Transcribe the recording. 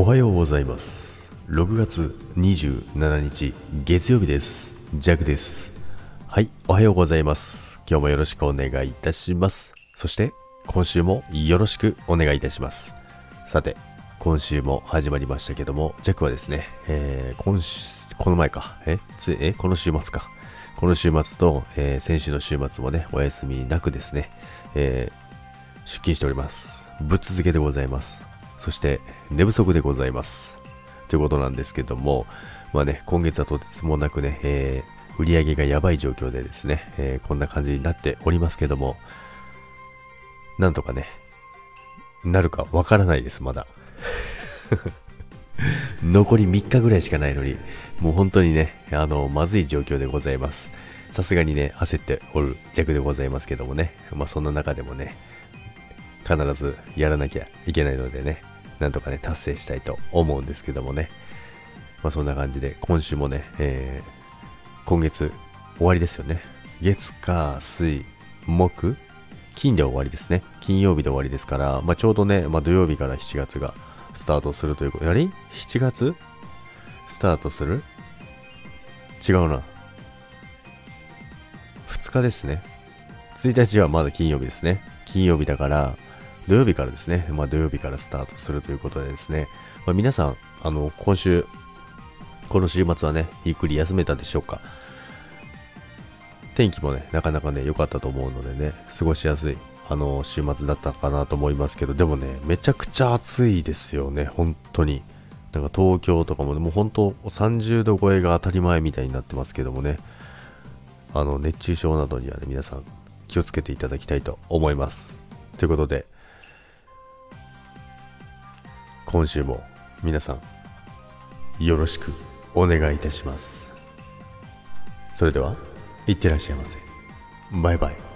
おはようございます。6月27日月曜日です。ジャグです。はいおはようございます。今日もよろしくお願いいたします。そして今週もよろしくお願いいたします。さて今週も始まりましたけどもジャクはですね、えー、今週この前か。えつえこの週末か。この週末と、えー、先週の週末もねお休みなくですね、えー、出勤しております。ぶっ続けでございます。そして寝不足でございます。ということなんですけども、まあね、今月はとてつもなくね、えー、売り上げがやばい状況でですね、えー、こんな感じになっておりますけども、なんとかね、なるかわからないです、まだ。残り3日ぐらいしかないのに、もう本当にね、あの、まずい状況でございます。さすがにね、焦っておる弱でございますけどもね、まあそんな中でもね、必ずやらなきゃいけないのでね、なんとかね、達成したいと思うんですけどもね。まあそんな感じで、今週もね、えー、今月終わりですよね。月、火、水、木、金で終わりですね。金曜日で終わりですから、まあちょうどね、まあ土曜日から7月がスタートするということ、やり ?7 月？スタートする？違うな。2日ですね。1日はまだ金曜日ですね。金曜日だから、土曜日からですね、まあ土曜日からスタートするということでですね、まあ、皆さん、あの、今週、この週末はね、ゆっくり休めたでしょうか天気もね、なかなかね、良かったと思うのでね、過ごしやすい、あの、週末だったかなと思いますけど、でもね、めちゃくちゃ暑いですよね、本当に。なんか東京とかもね、もう本当30度超えが当たり前みたいになってますけどもね、あの、熱中症などにはね、皆さん気をつけていただきたいと思います。ということで、今週も皆さんよろしくお願いいたします。それではいってらっしゃいませ。バイバイ。